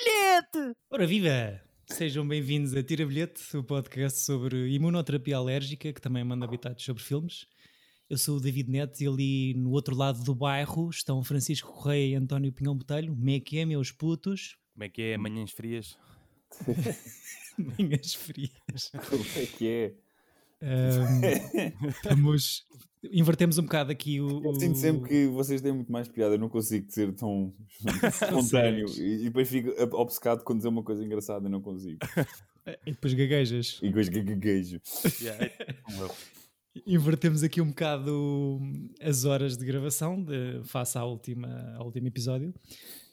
bilhete! Ora viva! Sejam bem-vindos a Tira Bilhete, o podcast sobre imunoterapia alérgica, que também manda habitados sobre filmes. Eu sou o David Neto e ali no outro lado do bairro estão Francisco Correia e António Pinhão Botelho. Como é que é, meus putos? Como é que é? Manhãs frias? Manhãs frias. Como é que é? Ahm, estamos, invertemos um bocado aqui o. Eu o- sinto sempre que vocês têm muito mais piada, eu não consigo ser tão espontâneo e, e depois fico obcecado quando dizer uma coisa engraçada e não consigo. E depois gaguejas. E depois gaguejo. Yeah, é. Invertemos aqui um bocado as horas de gravação de, face à última, ao último episódio.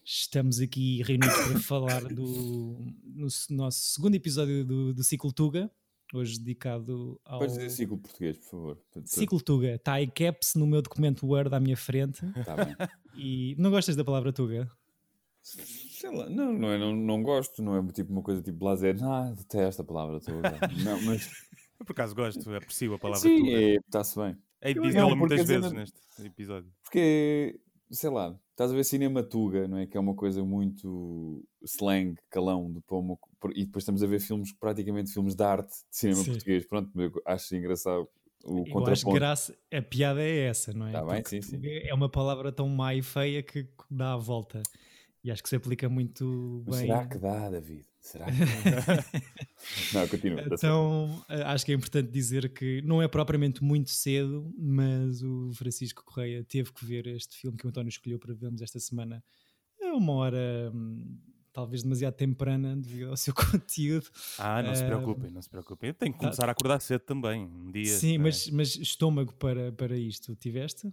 Estamos aqui reunidos para falar do no nosso segundo episódio do, do Ciclo Tuga, hoje dedicado ao. Podes dizer ciclo português, por favor. Ciclo Tuga, está em caps no meu documento Word à minha frente. Tá bem. E não gostas da palavra Tuga? Sei lá, não, não, é, não, não gosto, não é tipo uma coisa tipo lazer. Ah, detesto a palavra toda. Não, mas Eu por acaso gosto, aprecio a palavra sim, tuga. é, está-se bem. Dizê-la não, porque muitas vezes neste episódio. Porque, sei lá, estás a ver cinema tuga, não é? Que é uma coisa muito slang, calão, de uma- e depois estamos a ver filmes, praticamente filmes de arte de cinema Sim. português. Pronto, acho engraçado o Eu contraponto. graça, a piada é essa, não é? Tá bem, sim, sim. É uma palavra tão má e feia que dá a volta. E acho que se aplica muito Mas bem. será que dá, David? Será que dá? não, continua. tá. Então, eh, acho que é importante dizer que não é propriamente muito cedo, mas o Francisco Correia teve que ver este filme que o António escolheu para vermos esta semana a uma hora hum, talvez demasiado temprana devido ao seu conteúdo. Ah, não se Ah, preocupem, não se preocupem. Eu tenho que tá- começar a acordar cedo também, um dia. Sim, é? mas, mas estômago para, para isto, tiveste?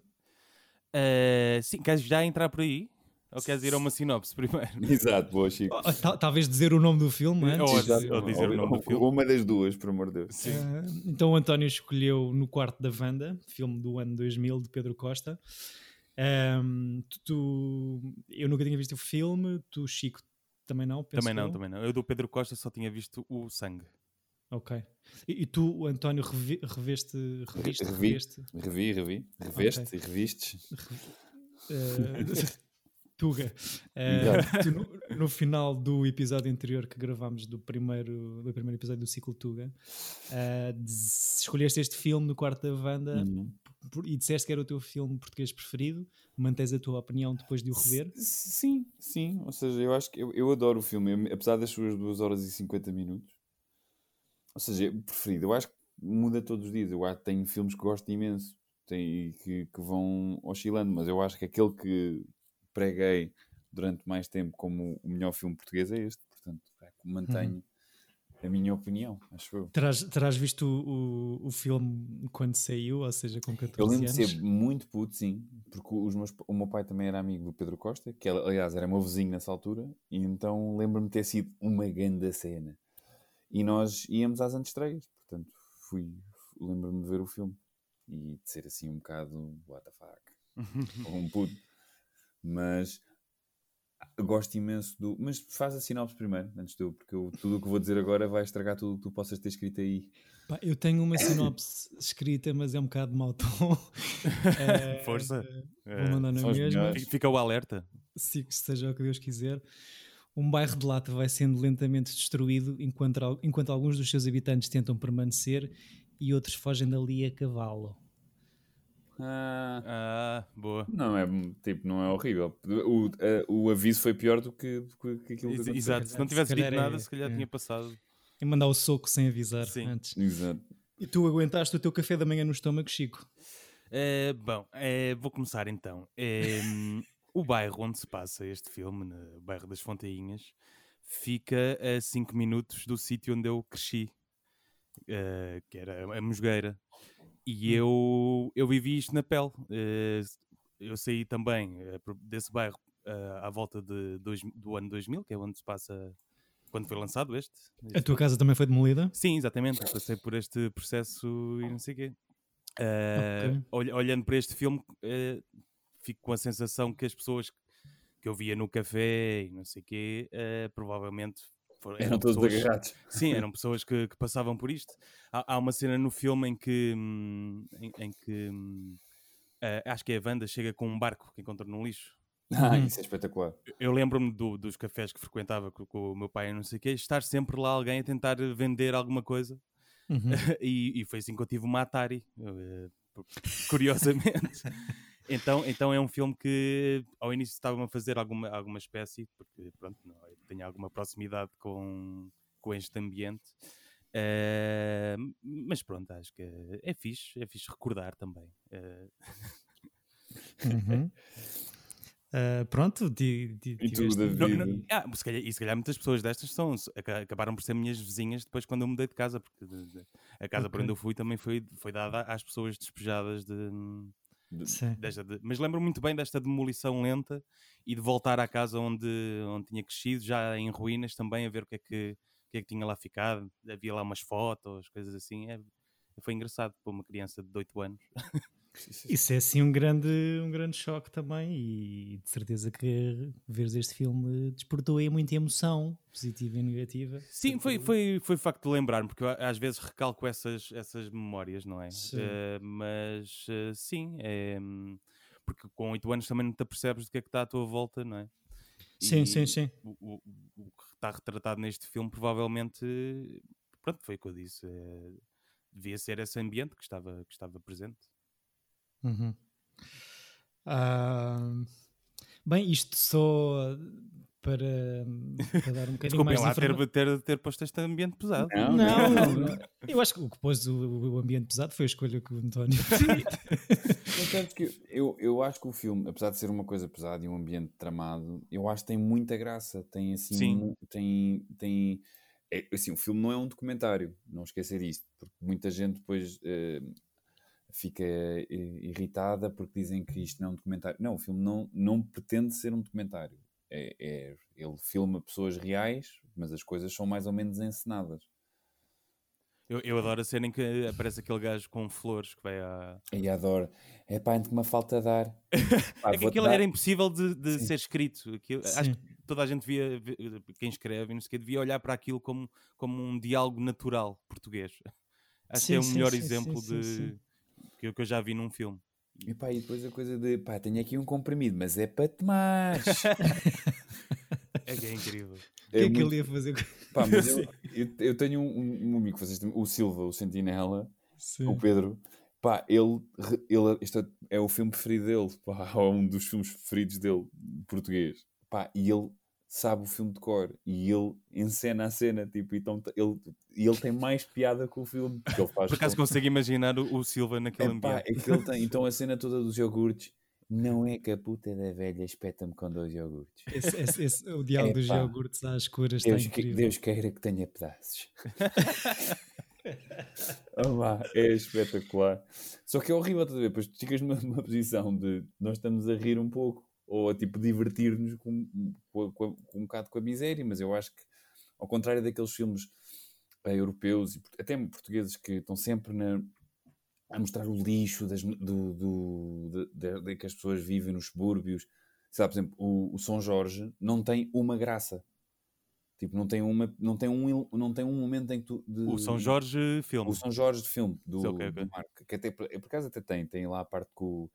Ah, sim, queres já entrar por aí? Ou queres ir a uma sinopse primeiro? Exato, boa, Chico. Oh, tal- talvez dizer o nome do filme antes. Ou dizer- ou dizer o nome do filme. Uma das duas, por amor de Deus. Ah, então o António escolheu No Quarto da Vanda, filme do ano 2000 de Pedro Costa. Ahm, tu, tu- eu nunca tinha visto o filme, tu, Chico, também não? penso Também não, eu? também não. Eu do Pedro Costa só tinha visto o sangue. Ok. E, e tu, António, revi, reveste, reviste, Revi. reveste, Revi, revi. Reveste e revistes. eh, Tuga. Tu no, no final do episódio anterior que gravámos do primeiro, do primeiro episódio do ciclo Tuga, des- escolheste este filme no quarto da Wanda Uhum. por- e disseste que era o teu filme português preferido. Mantens a tua opinião depois de o rever? S- Sim, sim. Ou seja, eu acho que eu, eu adoro o filme, eu- apesar das suas 2 horas e 50 minutos. Ou seja, preferido. Eu acho que muda todos os dias. Eu acho que tenho filmes que gosto imenso tem, e que, que vão oscilando, mas eu acho que aquele que preguei durante mais tempo como o melhor filme português é este. Portanto, é que mantenho a minha opinião, acho eu. Terás, terás visto o, o, o filme quando saiu, ou seja, com 14 Eu lembro anos? de ser muito puto, sim, porque os meus, o meu pai também era amigo do Pedro Costa, que aliás era meu vizinho nessa altura, e então lembro-me de ter sido uma grande cena. E nós íamos às antestreias, portanto, fui, lembro-me de ver o filme e de ser assim um bocado, what the fuck, um puto. Mas gosto imenso do. Mas faz a sinopse primeiro, antes de eu, porque eu- tudo o que vou dizer agora vai estragar tudo o que tu possas ter escrito aí. Pá, eu tenho uma sinopse escrita, mas é um bocado de mau tom. Eh, Força. Vou mandar na mesma. Fica o alerta. Se seja o que Deus quiser. Um bairro de lata vai sendo lentamente destruído enquanto, enquanto alguns dos seus habitantes tentam permanecer e outros fogem dali a cavalo. Ah. Ah, boa. Não é, tipo, não é horrível. O, a- o aviso foi pior do que, do que aquilo que Ex- aconteceu. Exato, se não Se tivesse dito calhar é- nada, se calhar é. tinha passado. E mandar o soco sem avisar Sim. antes. Exato. E tu aguentaste o teu café da manhã no estômago, Chico? Eh, bom, eh, vou começar então. O bairro onde se passa este filme, no bairro das Fontainhas, fica a 5 minutos do sítio onde eu cresci, eh, que era a Mosgueira. E eu, eu vivi isto na pele. Eh, eu saí também eh, desse bairro eh, à volta de do ano 2000, que é onde se passa quando foi lançado este. A tua casa também foi demolida? Sim, exatamente. eu Passei por este processo e não sei o quê. Ol- Olhando para este filme, eh, fico com a sensação que as pessoas que eu via no café e não sei o quê, eh, provavelmente foram, Eram todos pessoas, agarrados. Sim, eram pessoas que, que passavam por isto. Há, há uma cena no filme em que, hum, em, em que hum, eh, acho que é a Wanda chega com um barco que encontra no lixo. Ah, isso é espetacular. Eu lembro-me do- dos cafés que frequentava com, com o meu pai e não sei o quê, estar sempre lá alguém a tentar vender alguma coisa. Uhum. e, e foi assim que eu tive uma Atari, eh, curiosamente. então, então é um filme que ao início estava-me a fazer alguma, alguma espécie, porque pronto, não, tenho alguma proximidade com, com este ambiente. Eh, mas pronto, acho que é, fixe, é fixe recordar também. Eh, Uhum. Ah, pronto, ti- ti- E tiveste-? Não, não, ah, se calhar, e se calhar muitas pessoas destas são, aca- acabaram por ser minhas vizinhas depois quando eu mudei de casa, porque de- de- a casa por Ok. onde eu fui também foi, foi dada às pessoas despejadas de, De- Sim. desta de- mas lembro muito bem desta demolição lenta e de voltar à casa onde, onde tinha crescido, já em ruínas também, a ver o que é que, o que, é que tinha lá ficado. Havia lá umas fotos, coisas assim. É, foi engraçado para uma criança de 8 anos. Isso é assim um grande, um grande choque também e de certeza que veres este filme despertou aí muita emoção, positiva e negativa. Sim, foi, foi, foi facto de lembrar-me, porque eu às vezes recalco essas, essas memórias, não é? Sim. Eh, mas eh, sim, é, porque com 8 anos também não te apercebes do que é que está à tua volta, não é? Sim, E sim, sim. O, o- o que está retratado neste filme provavelmente, pronto, foi o que eu disse, eh, devia ser esse ambiente que estava, que estava presente. Uhum. Ah, bem, isto só para, para dar um bocadinho Desculpem mais de lá ter, ter, ter posto este ambiente pesado. Não, Não, não. não, eu acho que o que pôs o, o ambiente pesado foi a escolha que o António entanto que eu, eu acho que o filme, apesar de ser uma coisa pesada e um ambiente tramado, eu acho que tem muita graça. Tem assim, Sim. tem, tem é, assim, o filme não é um documentário, não esquecer isto, porque muita gente depois eh, fica eh, irritada porque dizem que isto não é um documentário. Não, o filme não, não pretende ser um documentário. É, é- ele filma pessoas reais, mas as coisas são mais ou menos encenadas. Eu, eu adoro a cena em que aparece aquele gajo com flores que vai à. E adoro. É pá, ainda que me falta dar. Pá, É que aquilo dar- era impossível de, de Sim. ser escrito. Aquilo- acho Sim. que toda a gente ve- quem escreve, e não sei o quê, devia olhar para aquilo como, como um diálogo natural português. Acho que é Sim, o sim, melhor sim, exemplo sim, sim, de sim. Que, eu- que eu já vi num filme. E pá, e depois a coisa de pá, tenho aqui um comprimido, mas é para tomar. É que é incrível. O que é que ele ia fazer? com- Pá, mas eu, eu, eu tenho um, um amigo que vocês o Silva, o Sentinela, Sim. o Pedro. Pá, ele, ele este é- é o filme preferido dele, pá, é um dos filmes preferidos dele, português. Pá, e ele sabe o filme de cor e ele encena a cena, tipo, então ele, e ele tem mais piada que o filme, porque ele faz Por acaso com- consigo imaginar o, o Silva naquele Epá, ambiente. é que ele tem, então a cena toda dos iogurtes, não é que a puta da velha espeta-me com dois iogurtes. Esse, esse- esse- o diálogo dos Epá. iogurtes às curas está Deus, que- incrível. Deus queira que tenha pedaços. Vá, é espetacular. Só que é horrível, estás a ver? Depois tu ficas numa, numa posição de nós estamos a rir um pouco ou a tipo divertir-nos com, com, com- com um bocado com a miséria, mas eu acho que, ao contrário daqueles filmes eh, europeus e até portugueses que estão sempre na- a mostrar o lixo das, do, do, de, de- de que as pessoas vivem nos subúrbios, sei lá, por exemplo, o, o São Jorge não tem uma graça. Tipo, não tem, uma, não tem, um, não tem um momento em que tu. de- O São Jorge filme. o São Jorge de filme, do, Sim, ok, ok. do Marco, que até, por por acaso até tem, tem lá a parte com, o-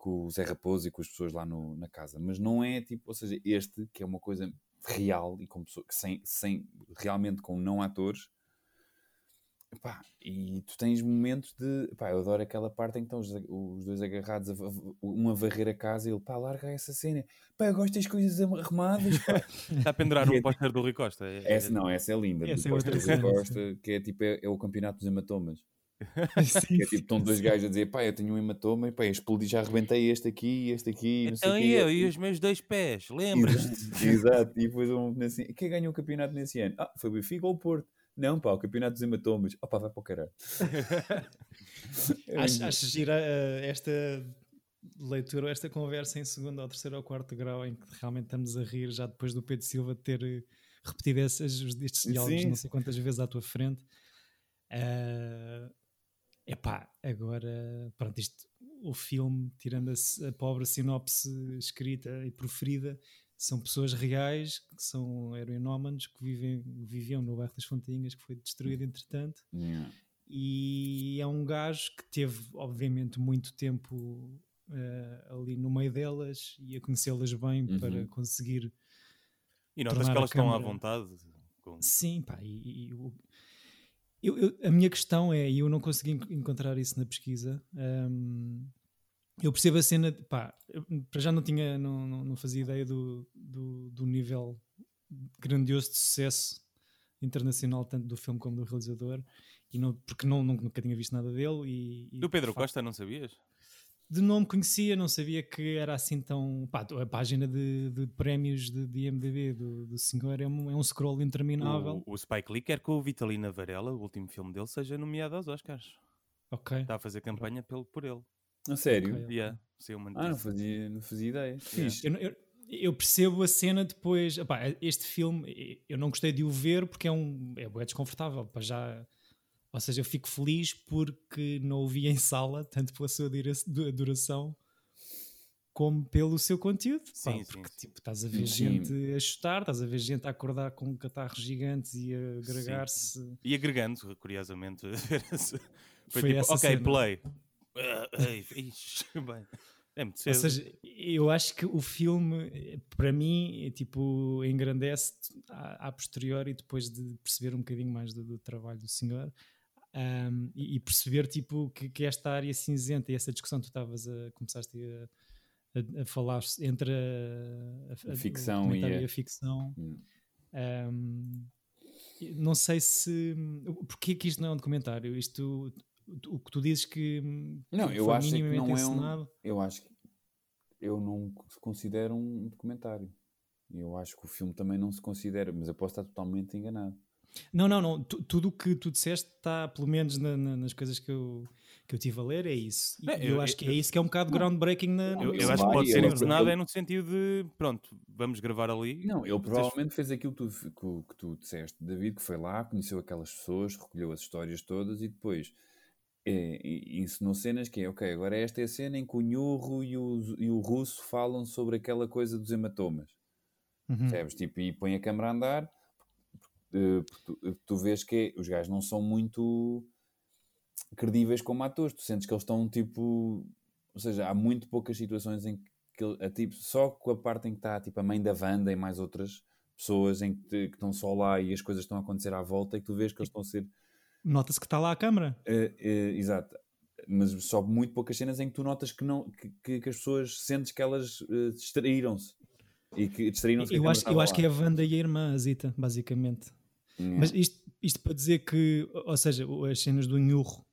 com o Zé Raposo e com as pessoas lá no- na casa, mas não é tipo, ou seja, este que é uma coisa real e com pessoas, sem, sem, realmente com não atores, Epá, e tu tens momentos de. Pá, eu adoro aquela parte em que estão os, os dois agarrados, a, um a varrer a casa e ele, pá, larga essa cena. Pá, eu gosto das coisas arrumadas. pá." Está a pendurar Que é um póster do Rui Costa. É- é- essa não, essa é linda. Essa do é outra Costa Rui Costa, que é tipo, é, é o campeonato dos hematomas. Sim, Que é tipo, estão dois gajos a dizer, pá, eu tenho um hematoma, e pá, explodi, já arrebentei este aqui, este aqui, não sei Então o quê. e eu e os meus dois pés, lembras-te? Exato. E depois um, assim, quem ganhou o campeonato nesse ano? Ah, foi o Benfica ou o Porto? Não, pá, o campeonato dos hematomas. Ah, pá, vai para o caralho. Acho, acho gira eh, esta leitura, ou esta conversa em segundo ou terceiro ou quarto grau, em que realmente estamos a rir já depois do Pedro Silva ter eh, repetido esses, estes diálogos Sim. não sei quantas vezes à tua frente. Eh, epá, agora, pronto, isto, o filme, tirando a, a pobre sinopse escrita e proferida, são pessoas reais, que são heroinómanos, que vivem, viviam no bairro das Fontinhas, que foi destruído entretanto Yeah. e é um gajo que teve, obviamente, muito tempo uh, ali no meio delas e a conhecê-las bem Uhum. para conseguir. E notas que elas estão à vontade. com- Sim, pá, e, e o- eu- eu- a minha questão é, e eu não consegui en- encontrar isso na pesquisa. hum, eu percebo a cena, de- pá, para já não tinha, não, não, não fazia ideia do, do, do nível grandioso de sucesso internacional, tanto do filme como do realizador, e não, porque não, não- nunca tinha visto nada dele. E, e, Do Pedro Costa, não sabias? De nome conhecia, não sabia que era assim tão. Pá, a página de, de prémios de, de IMDb do, do senhor é um, é um scroll interminável. O, o Spike Lee quer que o Vitalina Varela, o último filme dele, seja nomeado aos Oscars. Ok. Está a fazer campanha pelo, por ele. A sério? Ok. Yeah, saiu uma Ah, não fazia, não fazia ideia. Fixe. Eu, eu- eu percebo a cena depois. epá, este filme, eu não gostei de o ver porque é um é, bué desconfortável. Pá, já, ou seja, eu fico feliz porque não o vi em sala, tanto pela sua dura- du- duração como pelo seu conteúdo. Pá, Sim, sim, porque sim. tipo, estás a ver Sim. gente a chutar, estás a ver gente a acordar com catarros gigantes e a agregar-se. E agregando, curiosamente. Foi, Foi tipo, essa ok, cena. play. Ah, bem. É muito cedo. Ou seja, eu acho que o filme, para mim, é, tipo, engrandece a, a posteriori depois de perceber um bocadinho mais do, do trabalho do senhor ahm, e, e perceber tipo, que, que esta área cinzenta e essa discussão que tu estavas a começaste a, a- a falar entre a, A ficção e a- ficção. Ahm, não sei se. Porquê que isto não é um documentário? Isto. O que tu dizes que Não, que eu acho que não é um- Eu acho que eu não considero um documentário. Eu acho que o filme também não se considera, mas eu posso estar totalmente enganado. Não, não, não. Tu- tudo o que tu disseste está, pelo menos na- na- nas coisas que eu, que eu tive a ler, é isso. E É, eu, eu- acho que eu- é isso que é um bocado groundbreaking na. Eu, eu acho que pode ser ele- é no sentido de, pronto, vamos gravar ali. Não, ele provavelmente fez aquilo que tu, que, tu disseste, David, que foi lá, conheceu aquelas pessoas, recolheu as histórias todas e depois é, ensinou cenas que é, ok, agora esta é a cena em que o Nhurro e o, e o Russo falam sobre aquela coisa dos hematomas. Uhum. Percebes? Tipo, e põe a câmera a andar, tu, eh, tu vês que os gajos não são muito credíveis como atores. Tu sentes que eles estão tipo. Ou seja, há muito poucas situações em que ele- a, tipo, só com a parte em que está tipo, a mãe da Wanda e mais outras pessoas em que, te- que estão só lá e as coisas estão a acontecer à volta e que tu vês que eles estão a ser. Nota-se que está lá a câmara. eh, eh, exato. Mas só muito poucas cenas em que tu notas que, não, que, que- que as pessoas sentes que elas eh, distraíram-se. E que distraíram-se. Eu acho, eu acho que é a Wanda e a irmã, a Zita, basicamente. É. Mas isto, isto para dizer que, ou seja, as cenas do Nhurro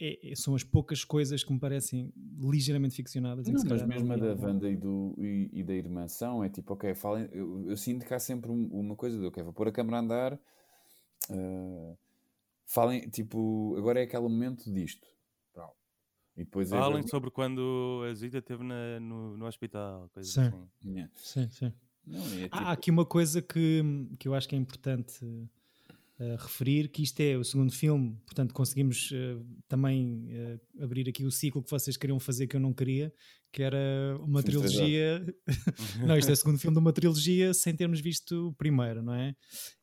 é- é- são as poucas coisas que me parecem ligeiramente ficcionadas. em que Não, mas mesmo a da Wanda e, do, e, e da irmã são, é tipo, ok, falem, eu, eu sinto que há sempre um- uma coisa de, ok, vou pôr a câmera a andar, ah, falem, tipo, agora é aquele momento disto. Pronto. E depois é Falem ver- sobre quando a Zita esteve na- no, no hospital, coisas Sim. assim. Yeah. Sim, sim. Não, é tipo, Há há aqui uma coisa que, que eu acho que é importante referir, que isto é o segundo filme, portanto conseguimos eh, também eh, abrir aqui o ciclo que vocês queriam fazer que eu não queria, que era uma de trilogia... não, isto é o segundo filme de uma trilogia sem termos visto o primeiro, não é?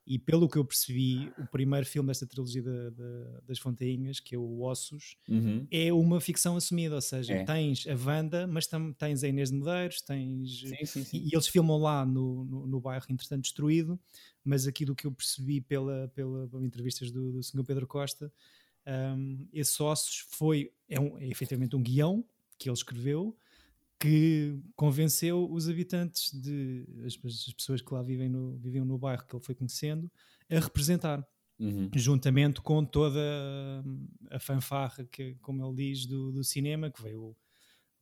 E pelo que eu percebi, o primeiro filme desta trilogia da- da- das Fontainhas, que é o Ossos, Uhum. é uma ficção assumida, ou seja, É. tens a Wanda, mas tam, tens a Inês de Medeiros, tens Sim, sim, sim. e, e eles filmam lá no, no, no bairro, entretanto destruído, mas aqui do que eu percebi pela, pela, pelas entrevistas do, do Sr. Pedro Costa, um, esse Ossos foi, é, um, é efetivamente um guião que ele escreveu, que convenceu os habitantes de as, as pessoas que lá vivem no, viviam no bairro que ele foi conhecendo a representar Uhum. juntamente com toda a fanfarra que, como ele diz, do, do cinema, que veio,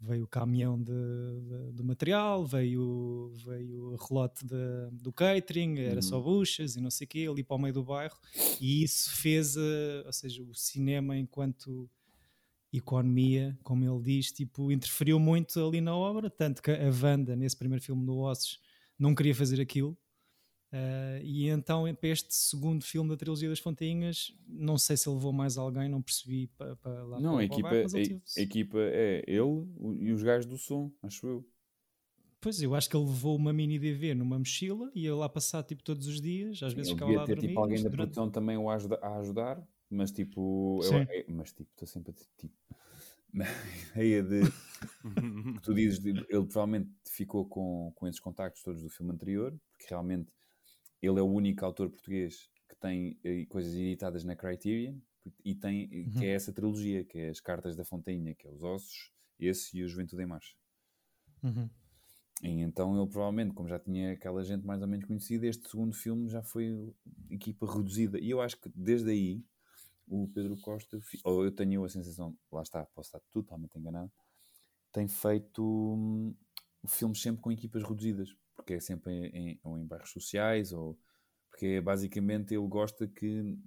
veio o caminhão de, de- de material, veio, veio o relote de- do catering, era só Uhum. buchas e não sei o quê, ali para o meio do bairro, e isso fez, eh, ou seja, o cinema enquanto economia, como ele diz, tipo, interferiu muito ali na obra, tanto que a Wanda, nesse primeiro filme do Ossos, não queria fazer aquilo, Uh, e então, para este segundo filme da trilogia das Fontainhas, não sei se ele levou mais alguém, não percebi para, para lá Não, para, a equipa, a, teve- a equipa é ele e os gajos do som, acho eu. Pois, eu acho que ele levou uma mini DV numa mochila e ia lá passar tipo todos os dias, às vezes Ele ficava lá a ter dormir. tipo alguém da durante- produção também o a ajuda- a ajudar, mas tipo, eu- é- mas tipo, estou sempre a dizer tipo. a ideia de. tu dizes, ele provavelmente ficou com, com esses contactos todos do filme anterior, porque realmente ele é o único autor português que tem eh, coisas editadas na Criterion e tem, uhum. que é essa trilogia, que é as Cartas da Fontainha, que é os Ossos, esse e o Juventude em Marcha. Uhum. E então ele provavelmente, como já tinha aquela gente mais ou menos conhecida, este segundo filme já foi equipa reduzida. E eu acho que desde aí o Pedro Costa, ou eu tenho a sensação, lá está, posso estar totalmente enganado, tem feito hum, filmes sempre com equipas reduzidas, porque é sempre em, em, ou em bairros sociais, ou porque é, basicamente ele gosta que,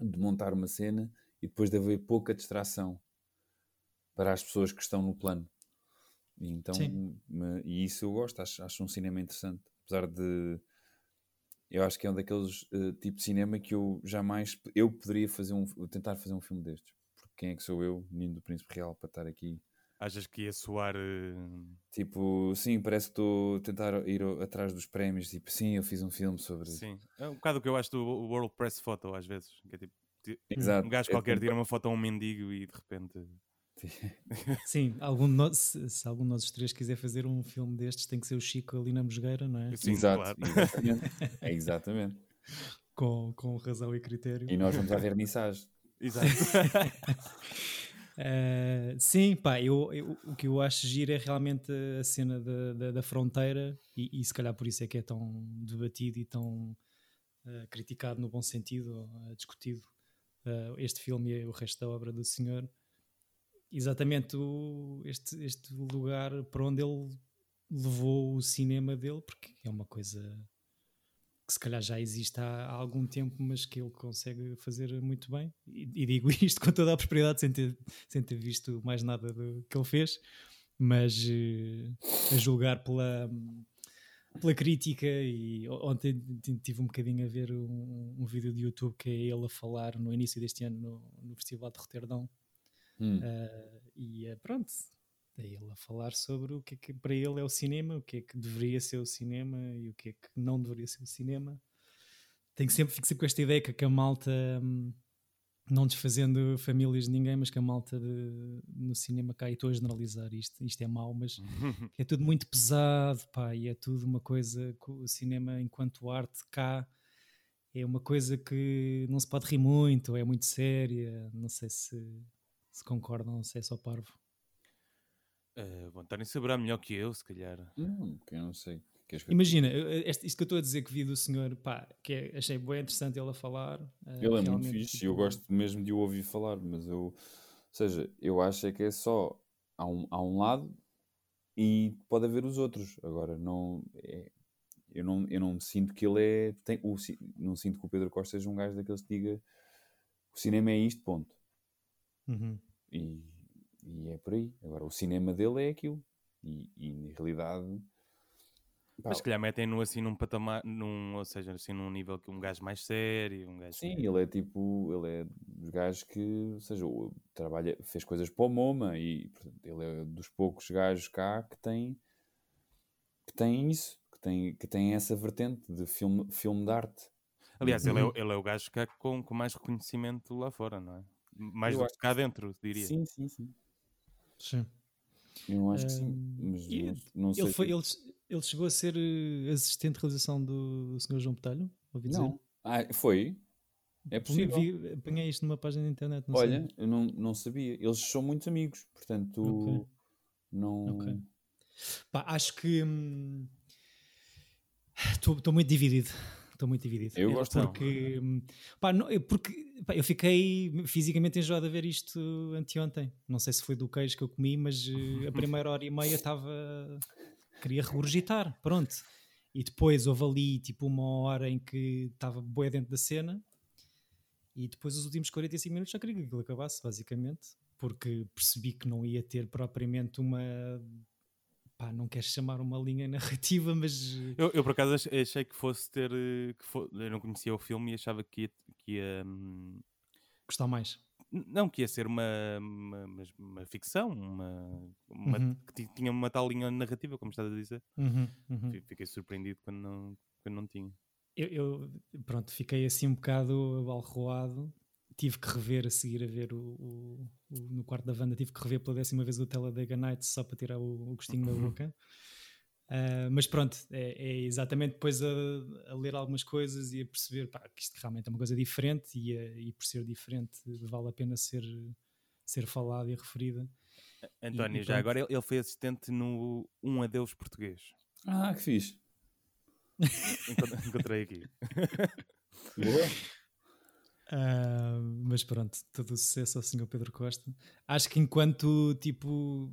de montar uma cena e depois de haver pouca distração para as pessoas que estão no plano. E então, me, e isso eu gosto, acho, acho um cinema interessante, apesar de eu acho que é um daqueles uh, tipos de cinema que eu jamais eu poderia fazer um tentar fazer um filme destes. Porque quem é que sou eu menino do príncipe real para estar aqui achas que ia soar uh... tipo sim parece que estou a tentar ir atrás dos prémios tipo sim eu fiz um filme sobre sim é um bocado o que eu acho do World Press Photo às vezes que é tipo Exato. um gajo é qualquer é, tira uma foto a um mendigo e de repente Sim, algum de nós, se, se, algum de nós três quiser fazer um filme destes, tem que ser o Chico ali na Mosgueira, não é? Sim, Exato, claro. exatamente. É exatamente. Com, com razão e critério. E nós vamos à vernissage. Exato. uh, sim, pá, eu, eu, o que eu acho giro é realmente a cena da, da, da fronteira, e, e, se calhar por isso é que é tão debatido e tão uh, criticado no bom sentido, uh, discutido este filme e o resto da obra do senhor. Exatamente o, este, este lugar para onde ele levou o cinema dele, porque é uma coisa que se calhar já existe há, há algum tempo, mas que ele consegue fazer muito bem. E, e, digo isto com toda a prosperidade, sem ter, sem ter visto mais nada do que ele fez, mas uh, a julgar pela, pela crítica. E ontem tive um bocadinho a ver um, um vídeo de YouTube que é ele a falar no início deste ano no, no Festival de Roterdão Hum. Uh, e uh, pronto, é ele a falar sobre o que é que para ele é o cinema, o que é que deveria ser o cinema e o que é que não deveria ser o cinema. Tenho sempre, fico sempre com esta ideia que a malta, hum, não desfazendo famílias de ninguém, mas que a malta de, no cinema cá, e estou a generalizar isto, isto é mau, mas é tudo muito pesado, pá, e é tudo uma coisa, o cinema enquanto arte cá é uma coisa que não se pode rir muito, é muito séria, não sei se se concordam, se é só parvo. Uh, bom, António saberá melhor que eu, se calhar. Não, que eu não sei. Imagina, este, isto que eu estou a dizer que vi do senhor, pá, que é, achei bem interessante ele a falar. Uh, ele é muito fixe tipo... eu gosto mesmo de o ouvir falar, mas eu, ou seja, eu acho é que é só há um, há um lado e pode haver os outros. Agora, não é, eu, não, eu não sinto que ele é. Tem, o, não sinto que o Pedro Costa seja um gajo daqueles que diga o cinema é isto, ponto. Uhum. E, e, é por aí. Agora, o cinema dele é aquilo. E, e na realidade. Pá, Mas se calhar metem-no assim num patamar, num, ou seja, assim num nível que um gajo mais sério, um gajo Sim, que... ele é tipo, ele é dos gajos que, ou seja, trabalha, fez coisas para o MoMA e portanto, ele é dos poucos gajos cá que tem que tem isso, que tem, que tem essa vertente de filme, filme de arte. Aliás, uhum. ele, é, ele é o gajo que é com, com mais reconhecimento lá fora, não é? mais eu do que cá dentro, diria. Sim, sim, sim. Sim. Eu acho que sim, mas não, não sei. Ele, foi, ele, ele, chegou a ser uh, assistente de realização do Sr. João Petalho? Ouvi dizer? Não. Ah, foi? É possível. Vi, apanhei isto numa página da internet. Olha, sei. eu não, não sabia. Eles são muitos amigos, portanto, okay. não. Okay. Pá, acho que estou hum, muito dividido estou muito dividido. Eu gosto porque, pá, não, porque pá, eu fiquei fisicamente enjoado a ver isto anteontem. Não sei se foi do queijo que eu comi, mas uh, a primeira hora e meia estava. queria regurgitar, pronto. E depois houve ali tipo uma hora em que estava boa dentro da cena. E depois os últimos 45 minutos já queria que aquilo acabasse, basicamente. Porque percebi que não ia ter propriamente uma pá, não queres chamar uma linha narrativa, mas. Eu, eu por acaso achei que fosse ter. Eh, que for, eu não conhecia o filme e achava que ia. Que ia hum... Gostar mais. Não, que ia ser uma, uma, uma ficção, uma, uma uhum. que tinha uma tal linha narrativa, como estás a dizer. Uhum, uhum. Fiquei surpreendido quando não, quando não tinha. Eu, eu, pronto, fiquei assim um bocado abalroado tive que rever a seguir a ver o, o- o- no quarto da Wanda, tive que rever pela décima vez o Talladega Nights só para tirar o, o gostinho da boca. Ah, mas pronto, é, é exatamente depois a, a ler algumas coisas e a perceber pá, que isto realmente é uma coisa diferente e, a- e por ser diferente vale a pena ser, ser falada e referida. António, e já agora ele, ele foi assistente no Um Adeus Português. Ah, que fixe. Encont- Encontrei aqui. Boa. Ah, mas pronto, todo o sucesso ao Sr. Pedro Costa. Acho que enquanto tipo,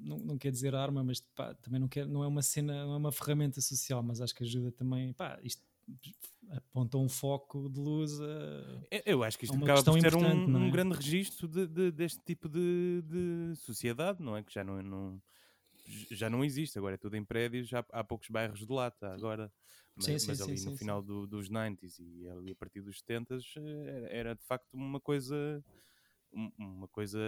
não, não quer dizer arma, mas pá, também não, quer, não é uma cena, não é uma ferramenta social, mas acho que ajuda também, pá, isto aponta um foco de luz a. Eu- acho que isto É acaba por ser um, não um é? grande registro de- de- deste tipo de, de sociedade, não é? Que já não, não- já não existe, agora é tudo em prédios, já há poucos bairros de lata agora. Mas, Sim, sim, mas ali sim, no final do- dos 90s e ali a partir dos 70s era, era de facto uma coisa um- uma coisa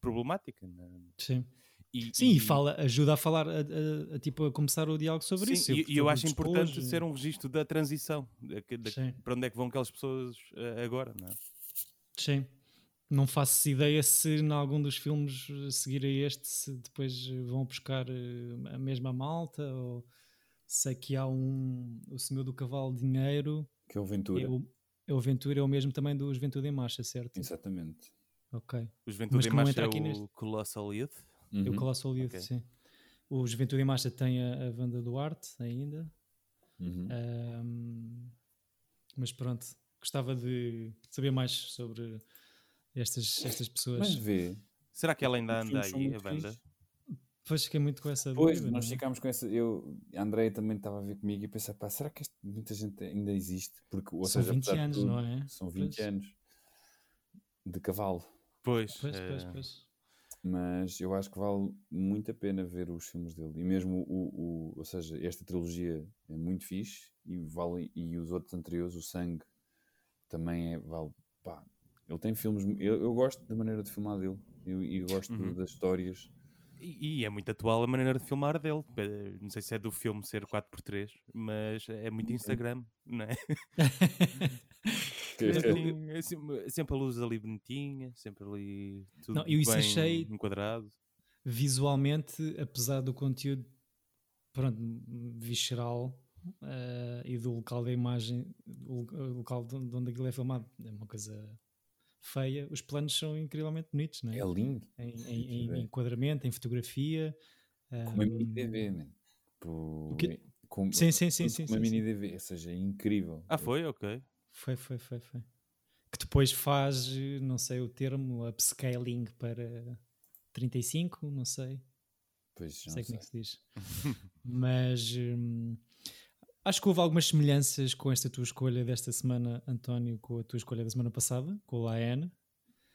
problemática. né? Sim, E, Sim e, fala, ajuda a falar, a, a- a, tipo, a começar o diálogo sobre Sim, isso. e, e eu acho importante despojo. ser um registro da transição. da- da- Sim. para onde é que vão aquelas pessoas eh, agora, não é? Sim. Não faço ideia se em algum dos filmes eh, seguir a este se depois vão buscar eh, a mesma malta ou sei que há um o Senhor do Cavalo Dinheiro Que é o Ventura. é o, é o Ventura é o mesmo também do Juventude em Marcha, certo? Exatamente. Ok. O Mas Juventude em Marcha é aqui o neste. Colossal Youth. É o Uhum. Colossal Youth, sim. O Juventude em Marcha tem a, a Wanda Duarte ainda. Uhum. Ahm, mas pronto, gostava de saber mais sobre estas, estas pessoas. Mas vê, Será que ela ainda anda aí, a banda? Depois fiquei muito com essa Pois, dúvida. nós é? ficámos com essa. Eu, a Andréia também estava a ver comigo e pensar, pá, será que este- muita gente ainda existe? Porque, ou São seja, 20 apesar de anos, tudo, não é? São 20 Pois. anos de cavalo. Pois, Pois, pois, eh, pois. Mas eu acho que vale muito a pena ver os filmes dele. E mesmo o, o ou seja, esta trilogia é muito fixe e vale e os outros anteriores, o Sangue, também é vale. Pá, ele tem filmes. Eu, eu gosto da maneira de filmar dele. E eu gosto Uhum. das histórias. E, e é muito atual a maneira de filmar dele. Eh, Não sei se é do filme ser 4x3, mas é muito Instagram, não é? Que- É é sempre, é sempre a luz ali bonitinha, sempre ali tudo Não, eu isso bem achei- enquadrado. Visualmente, apesar do conteúdo pronto, visceral eh, e do local da imagem, o lo- o local de de onde aquilo é filmado, é uma coisa feia, os planos são incrivelmente bonitos, não é? É lindo. Em, em- em é. enquadramento, em fotografia. Com uma mini ahm, DV, man. Com- Sim, sim, sim, sim. com uma sim, sim. mini DV, ou seja, é incrível. Ah, foi? Ok. Foi, foi, foi, foi. Que depois faz, não sei o termo, upscaling para 35, não sei. Pois, Não não sei como é sei. que se diz. Mas hum, acho que houve algumas semelhanças com esta tua escolha desta semana, António, com a tua escolha da semana passada, com o Laene.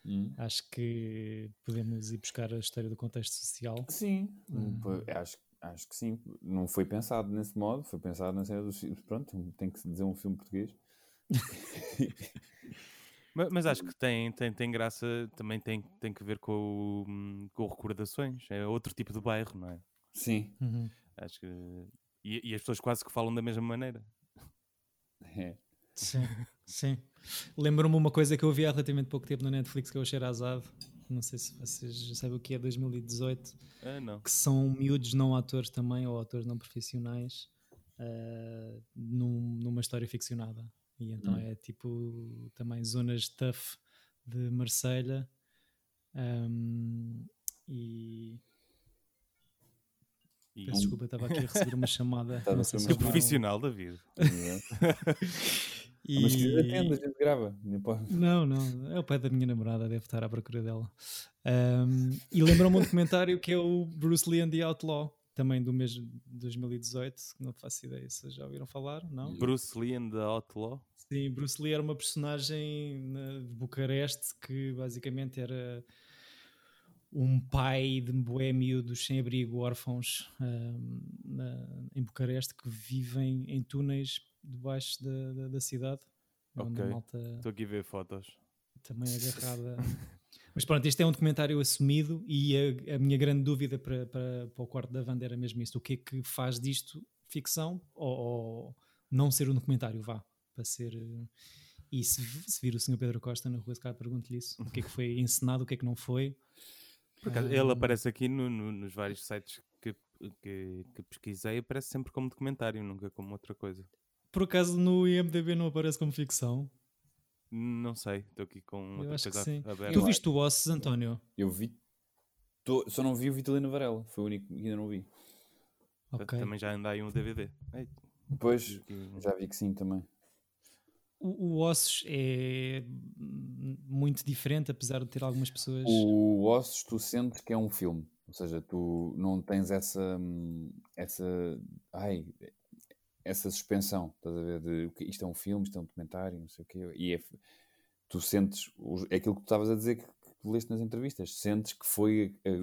Hum? Acho que podemos ir buscar a história do contexto social. Sim, Hum. pô, acho, acho que sim. Não foi pensado nesse modo, foi pensado na cena dos filmes. Pronto, tem que se dizer um filme português. Ma- Mas, acho que tem, tem, tem graça, também tem, tem que ver com, o, hum, com recordações. É outro tipo de bairro, não é? Sim, Uhum. Acho que. E, e as pessoas quase que falam da mesma maneira. é. Sim, sim. Lembro-me uma coisa que eu vi há relativamente pouco tempo no Netflix que é o Sherazade. Não sei se vocês sabem o que é 2018. Ah, não. que são miúdos não atores também, ou atores não profissionais, ah, num- numa história ficcionada. E então Hum. é tipo também zonas tough de Marselha. ahm, e E, peço desculpa, estava aqui a receber uma chamada. Estava não sei se profissional, David. E- Mas que atende, a gente grava. Não, não, é o pai da minha namorada, deve estar à procura dela. Ahm, e lembra-me um documentário que é o Bruce Lee and the Outlaw, também do mês de 2018, que não faço ideia se já ouviram falar, não? Bruce Lee and the Outlaw. Sim, Bruce Lee era uma personagem na- de Bucareste que basicamente era um pai de boémio dos sem-abrigo órfãos ahm, na- em Bucareste que vivem em túneis debaixo da, da, da cidade. Ok. Estou aqui a ver fotos. também agarrada. Mas pronto, este é um documentário assumido e a, a minha grande dúvida para, para, para o quarto da Wanda era mesmo isto: o que é que faz disto ficção ou, ou não ser um documentário? Vá, para ser. eh, E se, se vir o Sr. Pedro Costa na rua, se calhar pergunto-lhe isso. O que é que foi encenado, o que é que não foi. Por acaso, ele aparece aqui no- no- nos vários sites que, que, que pesquisei, aparece sempre como documentário, nunca como outra coisa. Por acaso no IMDB não aparece como ficção? Não sei, estou aqui com Eu outra acho que coisa sim. aberta. Tu viste o Ossos, António? Eu vi. tô- só não vi o Vitalino Varela. Foi o único que ainda não vi. Ok. Também já anda aí um DVD. Ei, Depois, já vi que sim também. O, o Ossos é muito diferente, apesar de ter algumas pessoas. O Ossos, tu sentes que é um filme. Ou seja, tu não tens essa. hum, essa. Ai. Essa suspensão, estás a ver? De, isto é um filme, isto é um documentário, não sei o quê. E é, tu sentes. É aquilo que tu estavas a dizer que, que tu leste nas entrevistas. Sentes que foi. eh,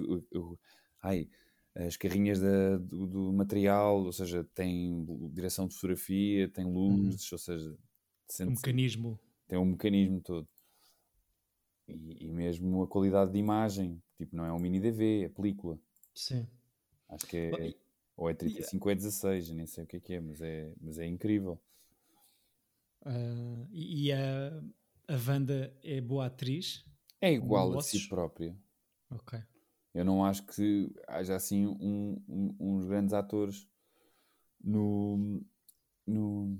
ai. As carrinhas da- do, do material, ou seja, tem direção de fotografia, tem luzes, ou seja, o sentes- mecanismo. tem um mecanismo todo. E, e mesmo a qualidade de imagem, tipo, não é um mini DV, é película. Sim. Acho que é, e- ou é 35 ou é 16, eu nem sei o que é que é, mas é, mas é incrível. Ah, e a, a Wanda é boa atriz. É igual a si própria. Ok. Eu não acho que haja assim um- um- uns grandes atores no, no,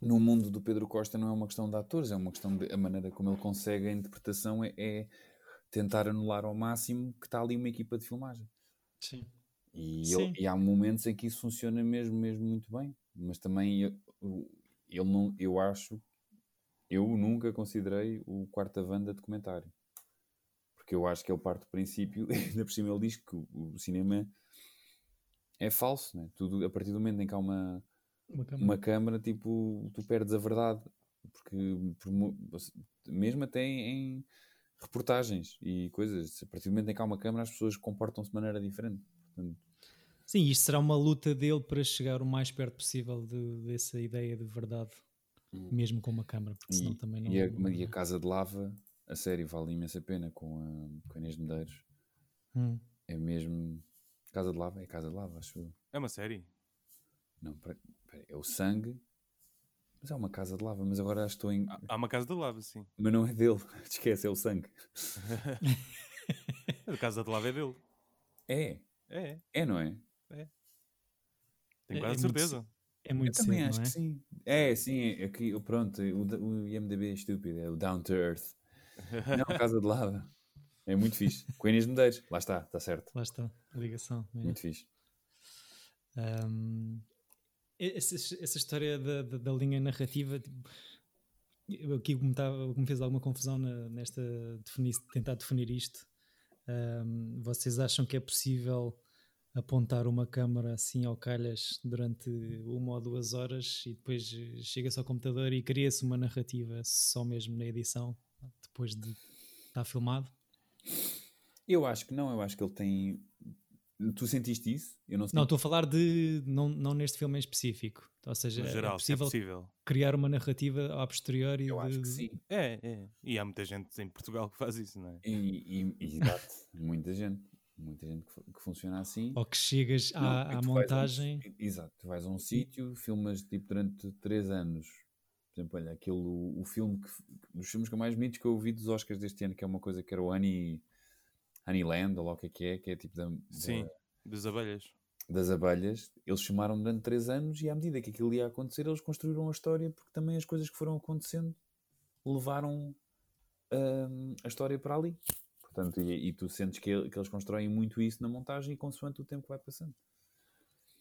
no mundo do Pedro Costa. Não é uma questão de atores, é uma questão de a maneira como ele consegue a interpretação é, é tentar anular ao máximo que está ali uma equipa de filmagem. Sim. E, Sim. ele- e há momentos em que isso funciona mesmo, mesmo muito bem. Mas também eu, eu- não, eu acho, eu nunca considerei o Quarta Vanda documentário. Porque eu acho que ele parte do princípio, ainda por cima ele diz que o, o cinema é falso, né? Tudo, a partir do momento em que há uma, Uma câmara. uma câmara, tipo, tu perdes a verdade. Porque mesmo até em reportagens e coisas, a partir do momento em que há uma câmara, as pessoas comportam-se de maneira diferente. Portanto, Sim, isto será uma luta dele para chegar o mais perto possível de- dessa ideia de verdade, mesmo com uma câmara, porque senão Hum. E, também não. e, a, não- e a Casa de Lava, a sério, vale imensa pena com a, com a Inês de Medeiros. Hum. É mesmo. Casa de Lava? É Casa de Lava, acho eu. É uma série. Não, é o sangue. Mas é uma Casa de Lava, mas agora acho que estou em. Há- uma casa de lava, sim. Mas não é dele, esquece, é o sangue. A casa de lava é dele. É, É, é, não é? tenho É- quase é muito certeza. É muito eu também cedo, acho não é? que sim. É, sim, é, aqui, pronto, o, o IMDB é estúpido, é o Down to Earth. Não, Casa de Lava. É muito fixe. Com Inês de Medeiros, lá está, está certo. Lá está, a ligação. é. Muito fixe. Um, essa, essa história da, da, da linha narrativa, tipo, aqui me, tava- me fez alguma confusão na- nesta definir, tentar definir isto. Um, vocês acham que é possível apontar uma câmara assim ao calhas durante uma ou duas horas e depois chega-se ao computador e cria-se uma narrativa só mesmo na edição, depois de estar filmado? Eu acho que não, eu acho que ele tem. Tu sentiste isso? Eu não Não, senti. estou a falar de. Não, não neste filme em específico. Ou seja, No é geral, é possível possível. criar uma narrativa a posteriori Eu acho de- que sim. É, é. E há muita gente em Portugal que faz isso, não é? E, e, e exato, muita gente. Muita gente que, que funciona assim. ou que chegas Não, à, é que à um montagem. si- exato, tu vais a um sítio, filmas tipo durante 3 anos. Por exemplo, olha, aquele, o, o filme que, dos filmes que eu mais bonitos que eu ouvi dos Oscars deste ano, que é uma coisa que era o Honey, Honeyland, ou lá o que é que é, que é tipo da, da- Sim, das abelhas. das abelhas. Eles filmaram durante 3 anos e à medida que aquilo ia acontecer, eles construíram a história porque também as coisas que foram acontecendo levaram hum, a história para ali. Portanto, e, e tu sentes que, que eles constroem muito isso na montagem e consoante o tempo que vai passando.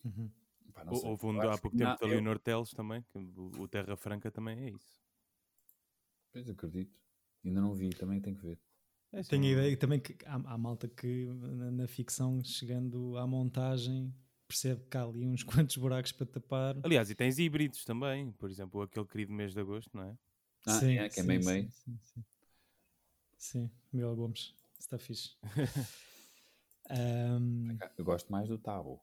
Uhum. Pá, não Hou- sei. Houve um há pouco tempo na- da eu- Teles também, que o, o Terra Franca também é isso. Pois acredito. Ainda não vi, também tenho que ver. É assim, Tenho a ideia também que há, há malta que na, na ficção, chegando à montagem, percebe que há ali uns quantos buracos para tapar. Aliás, e tens híbridos também, por exemplo, aquele querido mês de agosto, não é? Ah, é, que é meio-meio. Sim, sim, sim. Sim, Miguel Gomes, está fixe. Ahm, Eu gosto mais do Tabo.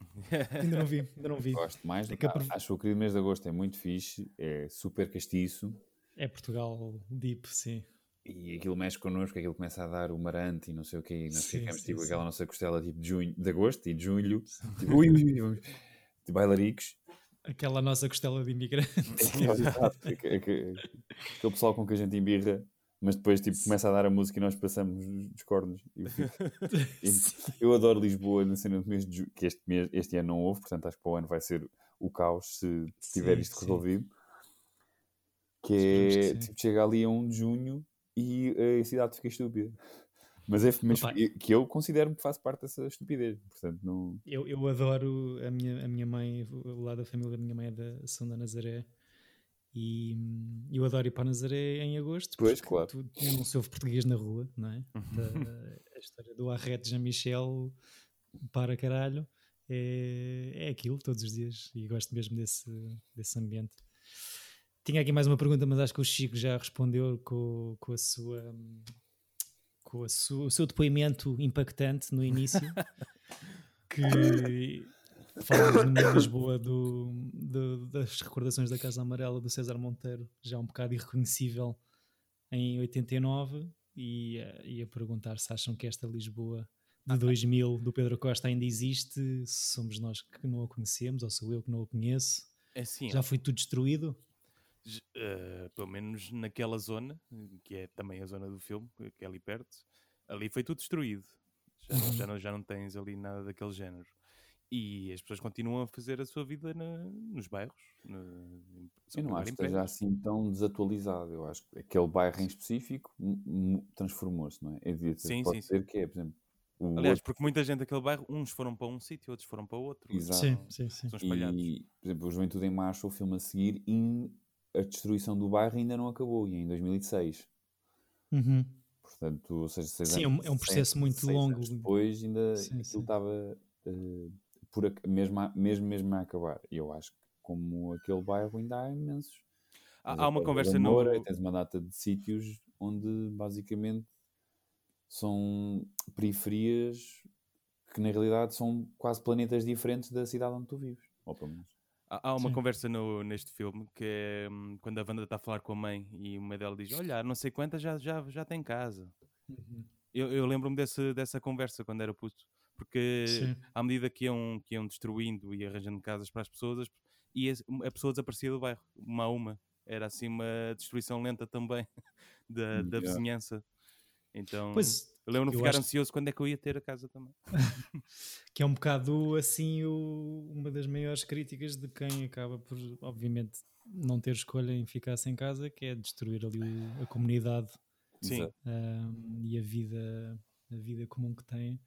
ainda não vi, ainda não vi. Gosto mais do É Tabo. prov- Acho que o querido mês de agosto é muito fixe, é super castiço É Portugal Deep, sim. E aquilo mexe connosco, aquilo começa a dar o marante e não sei o quê, e nós Sim, ficamos sim, tipo sim. aquela nossa costela tipo de, junho, de agosto e de julho, tipo, ui, ui, ui, de bailaricos. Aquela nossa costela de imigrante. É que- é que- Aquele pessoal com que a gente embirra, mas depois tipo, começa a dar a música e nós passamos os cornos. Eu, fico- eu adoro Lisboa na cena do mês de julho, que este, mês, este ano não houve, portanto acho que para o ano vai ser o caos se tiver isto resolvido. Que é, que tipo, chega ali a 1 de junho e a cidade fica estúpida. Mas é mas Opa. que eu considero que faço parte dessa estupidez. Portanto, não. Eu, eu adoro a minha, a minha mãe, o lado da família da minha mãe é da São da Nazaré. E hum, eu adoro ir para Nazaré em agosto. Pois, porque claro. tu- tu não se ouve português na rua, não é? Da- a história do Arrete Jean-Michel para caralho. É, é aquilo todos os dias e gosto mesmo desse, desse ambiente. Tinha aqui mais uma pergunta, mas acho que o Chico já respondeu com, com a sua. Com a sua, o seu depoimento impactante no início, que falámos numa Lisboa do, do- das recordações da Casa Amarela do César Monteiro, já um bocado irreconhecível em 89, e eh, ia perguntar se acham que esta Lisboa de 2000 do Pedro Costa ainda existe, se somos nós que não a conhecemos, ou sou eu que não a conheço. É assim, Já foi tudo destruído? Eh, pelo menos naquela zona, que é também a zona do filme, que é ali perto, ali foi tudo destruído. Já, já, não, já não tens ali nada daquele género. E as pessoas continuam a fazer a sua vida na- nos bairros. no- Eu não acho que esteja assim tão desatualizado. Eu acho que aquele bairro em específico transformou-se, não é? Eu devia ter- Sim, pode sim, ser que é, por exemplo, o Aliás, outro- porque muita gente daquele bairro, uns foram para um sítio, outros foram para outro. Exato. Sim, sim, sim. São espalhados. e, por exemplo, o Juventude em Marcha, o filme a seguir, e a destruição do bairro ainda não acabou, e é em 2006. Uhum. Portanto, ou seja, seis Sim, é anos- um- é um seis- processo muito seis longo. depois ainda Sim, aquilo sim. estava eh, por mesmo, a- mesmo, mesmo a acabar. E eu acho que como aquele bairro ainda há imensos. Há, há uma conversa no. Moura, Tens uma data de sítios onde basicamente são periferias que na realidade são quase planetas diferentes da cidade onde tu vives. Ou pelo menos. Há, uma Sim. conversa no, neste filme que é hum, quando a Wanda está a falar com a mãe e uma dela diz: Olha, não sei quantas já, já, já tem casa. Uhum. Eu, eu lembro-me desse, dessa conversa quando era puto, porque Sim. à medida que iam, que iam destruindo e arranjando casas para as pessoas, as- e as- a pessoa desaparecia do bairro, uma a uma. Era assim uma destruição lenta também da, da Yeah. vizinhança. Então, Pois, eu lembro-me de ficar acho- ansioso quando é que eu ia ter a casa também. que é um bocado assim o- uma das maiores críticas de quem acaba por, obviamente, não ter escolha em ficar sem casa, que é destruir ali a comunidade Sim. E a vida, a vida comum que tem.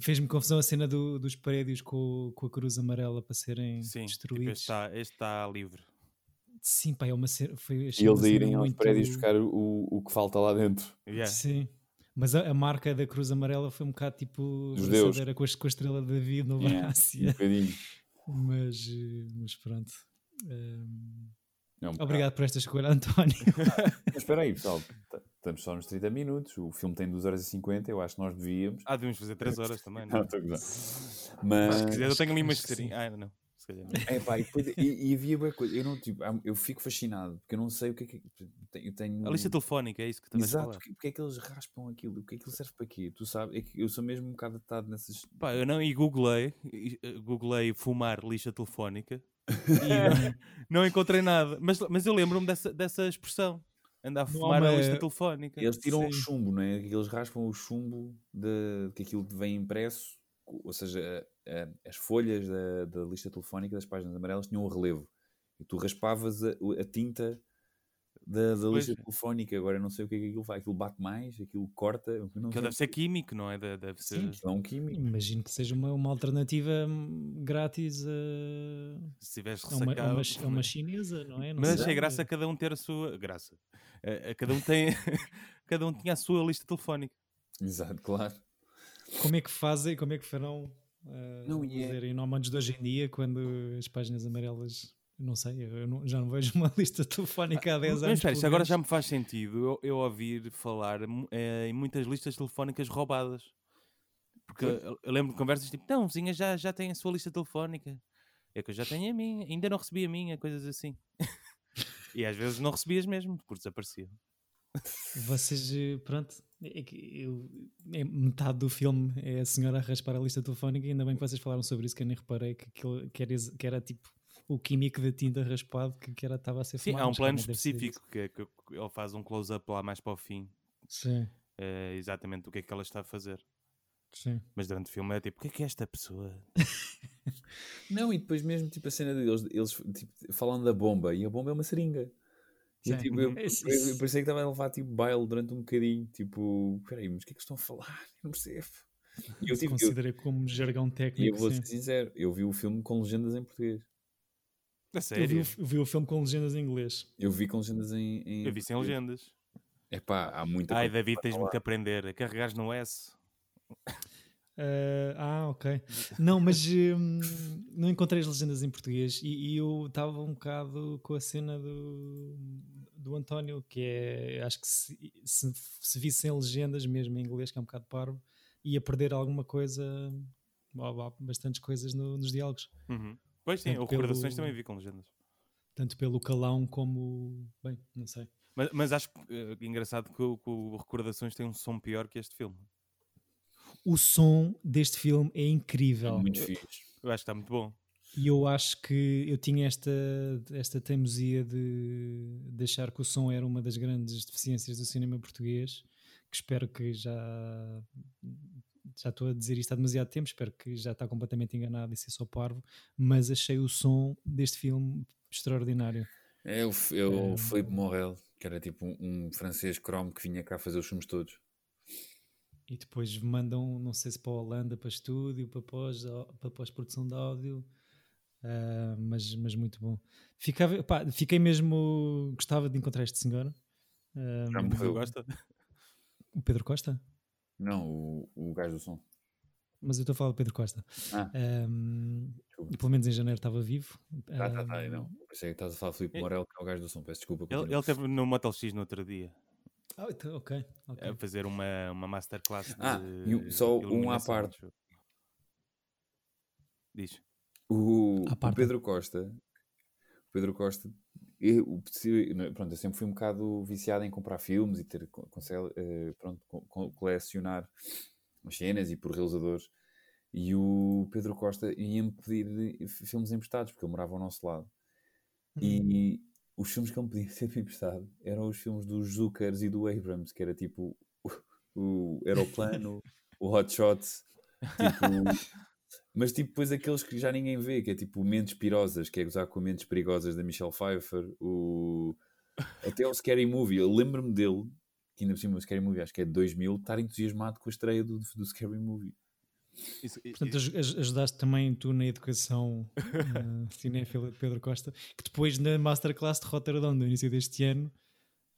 Fez-me confusão a cena do- dos prédios com, com a cruz amarela para serem Sim, tipo, este destruídos. está, este está livre. Sim, pá, é uma cena. Foi, E eles irem aos muito- prédios buscar o, o que falta lá dentro. Yeah. Sim. Mas a, a marca da cruz amarela foi um bocado tipo braçadeira com, a- com a estrela de David no Yeah, braço. Um yeah. bocadinho. Mas, eh, mas pronto. Ahm, É um bocado. obrigado por esta escolha, António. Mas espera aí, pessoal. Estamos só nos 30 minutos. O filme tem 2 horas e 50. Eu acho que nós devíamos. Ah, devemos fazer 3 horas também. Não, Não? estou a gozar. Mas Mas. se quiser, eu tenho ali sim. serinhas. Ah, não. Se calhar não. É pá, e, depois- e- e havia boa coisa. Eu, não, tipo, há- eu fico fascinado porque eu não sei o que é que. Eu tenho. A lista telefónica, é isso que também Exato, porque, porque é que eles raspam aquilo? O que é que ele serve para quê? Tu sabes? É que eu sou mesmo um bocado atado nessas. Pá, eu não, e googlei, googlei fumar lixa telefónica e não, não encontrei nada. Mas, mas eu lembro-me dessa, dessa expressão. Andar a fumar a uma- lista telefónica. Eles tiram o Sim. chumbo, não é? Que Eles raspam o chumbo de que aquilo vem impresso, ou seja, a- a- as folhas da, da lista telefónica das páginas amarelas tinham o relevo. E tu raspavas a, a tinta da, da lista telefónica. Agora eu não sei o que é que aquilo faz. Aquilo bate mais, aquilo corta. Não Que deve ser químico, não é? De- Deve ser. Sim, é um químico. Imagino que seja uma, uma alternativa hum, grátis a, Se tivesse a, uma, uma, a uma chinesa, não é? Não Mas sei. achei graça a cada um ter a sua. Graça. A, a cada um tem. cada um tinha a sua lista telefónica. Exato, claro. Como é que fazem, como é que farão uh, Não, e é- os aeronómanos de hoje em dia quando as páginas amarelas. Não sei, eu não- já não vejo uma lista telefónica há 10 Mas anos. espera, isto pelo agora já me faz sentido eu, eu ouvir falar eh, em muitas listas telefónicas roubadas. Porque eu, eu lembro de conversas tipo, não, vizinha já, já tem a sua lista telefónica. É que eu já tenho a minha, ainda não recebi a minha, coisas assim. e às vezes não recebias mesmo, porque desaparecia. Vocês, eh, pronto, é que eu, é metade do filme é a senhora a raspar a lista telefónica, e ainda bem que vocês falaram sobre isso, que eu nem reparei que, aquilo, que, era, que era tipo o químico da tinta raspado que, que era, estava a ser Sim, fumado. há um plano específico que, é que ele faz um close-up lá mais para o fim. Sim, É exatamente o que é que ela está a fazer. sim. Mas durante o filme é tipo, o que é que é esta pessoa? Não, e depois mesmo, tipo, a cena deles, eles tipo, falam da bomba, e a bomba é uma seringa. E tipo, eu, eu, Isso- eu isso- pensei que estava a levar tipo baile durante um bocadinho, tipo, peraí, mas o que é que estão a falar? Eu não percebo. E eu, tipo, eu, considera como jargão e eu técnico. vou ser sincero, eu vi o filme com legendas em português. A Eu vi, sério? o- eu vi o filme com legendas em inglês. Eu vi com legendas em. em Eu vi sem legendas. É pá, há muita Ai, David, tens-me falar. que aprender a carregares no S. Ah, ah, ok. Não, mas hum, não encontrei as legendas em português e, e eu estava um bocado com a cena do, do António, que é, acho que se, se, se visse sem legendas, mesmo em inglês, que é um bocado parvo, ia perder alguma coisa, bastantes coisas no- nos diálogos, Uhum. Pois sim, Tanto o Recordações também vi com legendas. tanto pelo calão como, bem, não sei. Mas, mas acho eh, engraçado que que o Recordações tem um som pior que este filme. O som deste filme é É incrível. muito fixe. Eu acho que está muito bom. E eu acho que eu tinha esta, esta teimosia de, de achar que o som era uma das grandes deficiências do cinema português, que espero que já já estou a dizer isto há demasiado tempo, espero que já está completamente enganado e ser só parvo, mas achei o som deste filme extraordinário. É o, é o É. Filipe Morel, que era tipo um, um francês cromo que vinha cá fazer os filmes todos. E depois mandam, não sei se para a Holanda, para estúdio, para pós, para pós-produção de áudio, ah, mas, mas muito bom. Ficava, pá, fiquei mesmo, gostava de encontrar este senhor. Ah, Já morreu. gosta? o Pedro Costa? Não, o, o gajo do som. Mas eu estou a falar do Pedro Costa. Ah. Ahm, Desculpa. e pelo menos em janeiro estava vivo. Tá, tá, tá, não. Pensei que estás a falar de Filipe É- Morel, que é o gajo do som. Peço desculpa. Ele, ele esteve no Motel X no outro dia ah, então, ok. ok. a fazer uma, uma masterclass Ah, de só um à parte. Diz. O, o. Pedro Costa, o Pedro Costa, eu, pronto, eu sempre fui um bocado viciado em comprar filmes e ter eh, pronto, co- co- colecionar as cenas e por realizadores. E o Pedro Costa ia-me pedir filmes emprestados, porque ele morava ao nosso lado. E os filmes que ele pedia sempre emprestado eram os filmes dos Zuckers e do Abrams, que era tipo o, o Aeroplano, o Hot Shots, tipo, mas tipo depois aqueles que já ninguém vê, que é tipo Mentes Pirosas, que é gozar com Mentes Perigosas da Michelle Pfeiffer, o... até o Scary Movie, eu lembro-me dele, que ainda por cima o Scary Movie acho que é de 2000, estar entusiasmado com a estreia do, do Scary Movie. Isso- Portanto, aj- ajudaste também tu na educação uh, cinéfila de Pedro Costa, que depois na Masterclass de Rotterdam, no início deste ano,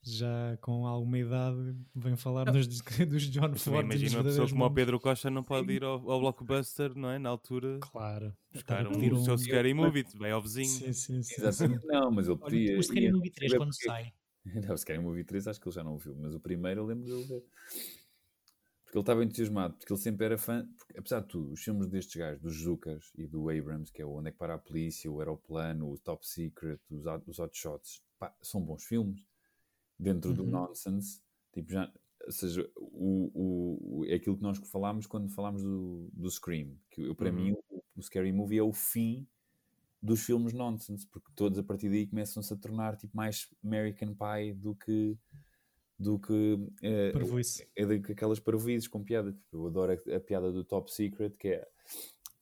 já com alguma idade, vem falar dos, dos John Ford. imagina uma pessoa como o. Pedro Costa não pode ir ao, ao Blockbuster, não é? Na altura, Claro. Estar buscar um, pedir o seu um- Scary Movie, vai ao vizinho. Sim, sim, sim. Exatamente, não, mas ele Olha, podia. o Scary Movie 3 ia quando porque- sai. Não, o Scary Movie 3 acho que ele já não o viu, mas o primeiro eu lembro dele ver. Porque ele estava entusiasmado, porque ele sempre era fã. Porque, apesar de tudo, os filmes destes gajos, dos Zucas e do Abrams, que é o Onde é que para a Polícia, o Aeroplano, o Top Secret, os, os Hot Shots, pá, são bons filmes. Dentro do Uhum. nonsense, tipo já. Ou seja, o, o, o- é aquilo que nós falámos quando falámos do, do Scream. Que eu, para Uhum. mim, o, o Scary Movie é o fim dos filmes nonsense, porque todos a partir daí começam-se a tornar tipo, mais American Pie do que do que Parvoíce. é daquelas parvoízes com piada. Tipo, eu adoro a, a piada do Top Secret, que é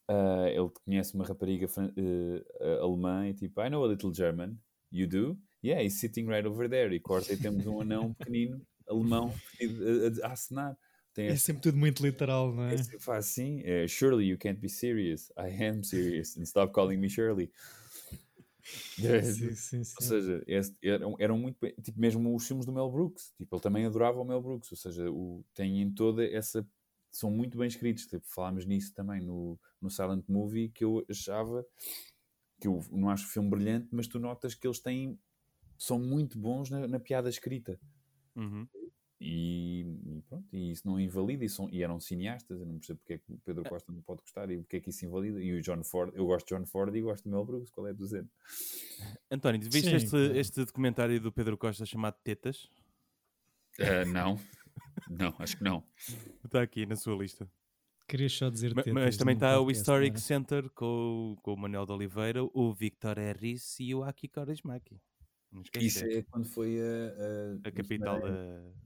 ah, ele conhece uma rapariga ah, alemã e tipo, I know a little German, you do? Yeah, he's sitting right over there. E corta e temos um anão pequenino, alemão, a, a, a acenar. Tem É esse- sempre tudo muito literal, não é? esse faz assim, é, surely you can't be serious. I am serious. And stop calling me Shirley. Sim, sim, Ou sim. seja, esse- eram, eram muito bem, tipo, mesmo os filmes do Mel Brooks, tipo, ele também adorava o Mel Brooks, ou seja, o, tem toda essa, são muito bem escritos, tipo, falámos nisso também no, no Silent Movie, que eu achava, que eu não acho o filme brilhante, mas tu notas que eles têm, são muito bons na, na piada escrita, Uhum. E, e pronto, e isso não invalida, e, são, e eram cineastas, eu não percebo porque é que o Pedro Costa não pode gostar, e porque é que isso invalida, e o John Ford, eu gosto de John Ford e gosto do Mel Brooks, qual é a dizer? António, viste Sim, este, claro. este documentário do Pedro Costa chamado Tetas? não, não, acho que não. Está aqui na sua lista. Queria só dizer Ma- tetas Mas também está o Historic era? Center com, o- com o Manuel de Oliveira, o Victor Harris e o Aki Kaurismäki. Isso é quando foi a, A capital da,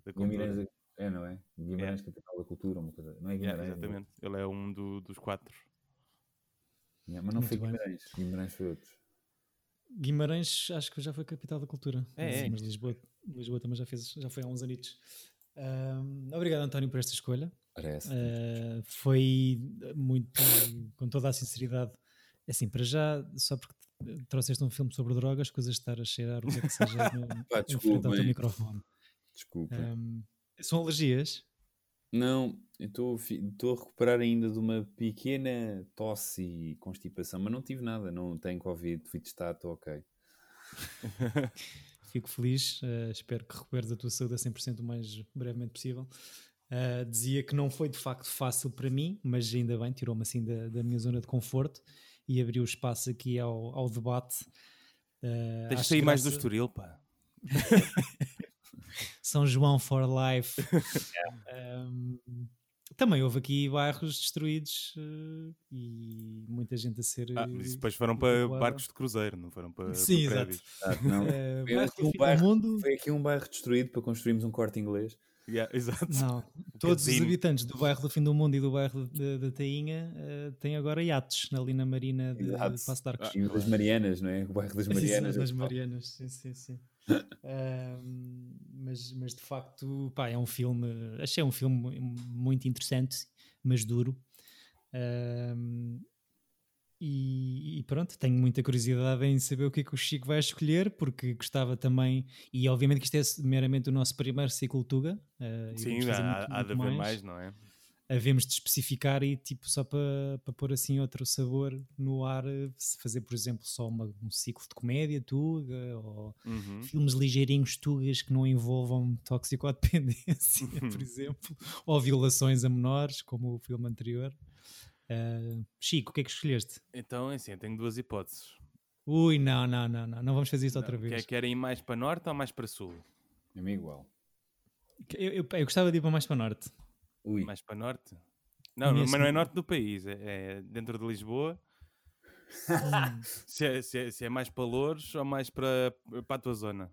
da cultura. Guimarães, é, não é? Guimarães, capital da cultura, uma coisa. Não é Yeah, Guimarães? exatamente. Ele é um do- dos quatro. Yeah, mas não Muito foi bem. Guimarães. Guimarães foi outro. Guimarães, acho que já foi capital da cultura. É, Sim, é. Mas Lisboa, Lisboa também já, fez, já foi há uns anitos. Ahm, obrigado, António, por esta escolha. Parece. Uh, foi muito, com toda a sinceridade, é assim, para já, só porque trouxeste um filme sobre drogas, coisas de estar a cheirar o que é que seja no, Pá, frente ao teu microfone. Desculpa. Um, são alergias? Não, estou a recuperar ainda de uma pequena tosse e constipação, mas não tive nada, não tenho Covid, fui testado, estou ok. Fico feliz, uh, espero que recuperes a tua saúde a 100% o mais brevemente possível. Uh, dizia que não foi de facto fácil para mim, mas ainda bem, tirou-me assim da, da minha zona de conforto e abriu espaço aqui ao, ao debate. Uh, Tens de acho sair mais do Estoril, pá. São João for Life. Um, também houve aqui bairros destruídos uh, e muita gente a ser. Ah, mas isso depois foram para barcos de cruzeiro, não foram para, Sim, para exato. Ah, não. Uh, Foi aqui um bairro- mundo. Foi aqui um bairro destruído para construirmos um corte inglês. Yeah, exato. Não, todos os habitantes do bairro do fim do mundo e do bairro da, Tainha uh, têm agora iates ali na marina de, Exato. de Passo de Arcos. O das Marianas, não é? O bairro das Marianas. sim, das Marianas, sim, sim, sim. Ahm, mas, mas de facto, pá, é um filme, achei um filme muito interessante, mas duro. Ahm, e, e pronto, tenho muita curiosidade em saber o que é que o Chico vai escolher, porque gostava também, e obviamente que isto é meramente o nosso primeiro ciclo Tuga. e Sim, fazer há, muito- há de muito haver mais, não é? havemos de especificar e tipo só para para pôr assim outro sabor no ar, eh, se fazer por exemplo só uma- um ciclo de comédia tuga ou Uhum. filmes ligeirinhos tugas que não envolvam toxicodependência, por exemplo, ou violações a menores, como o filme anterior. Ah, Chico, o que é que escolheste? Então, é assim, eu tenho duas hipóteses. Ui, não, não, não, não, não vamos fazer isto outra Não, vez. quer- Querem ir mais para norte ou mais para sul? É-me igual. Eu, eu, eu gostava de ir para mais para norte. Ui, Mais para norte? Não, não, Nesse mas não é norte do país, é, é dentro de Lisboa. se, é, se, é, se é mais para Louros ou mais para, para a tua zona?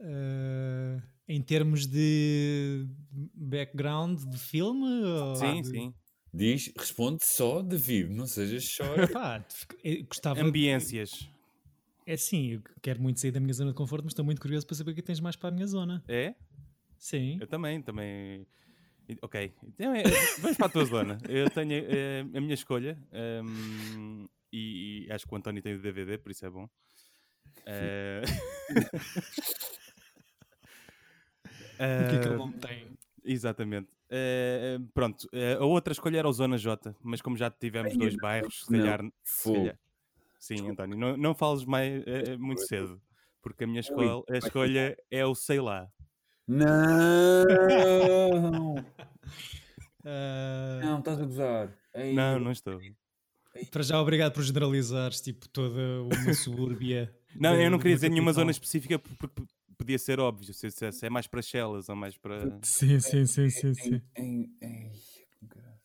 Ah, em termos de background de filme? sim, de- sim. Diz, responde só, David, não sejas só. Pá, gostava. Ambiências. É sim, eu quero muito sair da minha zona de conforto, mas estou muito curioso para saber o que tens mais para a minha zona. É? Sim. Eu também, também. Ok, então é, vamos para a tua zona. Eu tenho eh, a minha escolha ehm, e, e acho que o António tem o DVD, por isso é bom. Eh, O que é que ele eh, não tem? Exatamente. Eh, pronto, eh, a outra escolha era o Zona J, mas como já tivemos Ai, dois não, bairros, se calhar. se Fogo. calhar- Sim, António, não, não fales mais, eh, muito cedo, porque a minha Ui, escola, a escolha é o sei lá. Não! Ah, Não, estás a gozar. Ei, Não, não estou. para já, obrigado por generalizares tipo, toda uma subúrbia. Não, da- eu não queria dizer nenhuma zona específica porque podia ser óbvio, se, se- se é mais para Chelas ou mais para. Sim, sim, sim, sim. sim. Em, em, ei, com caralho.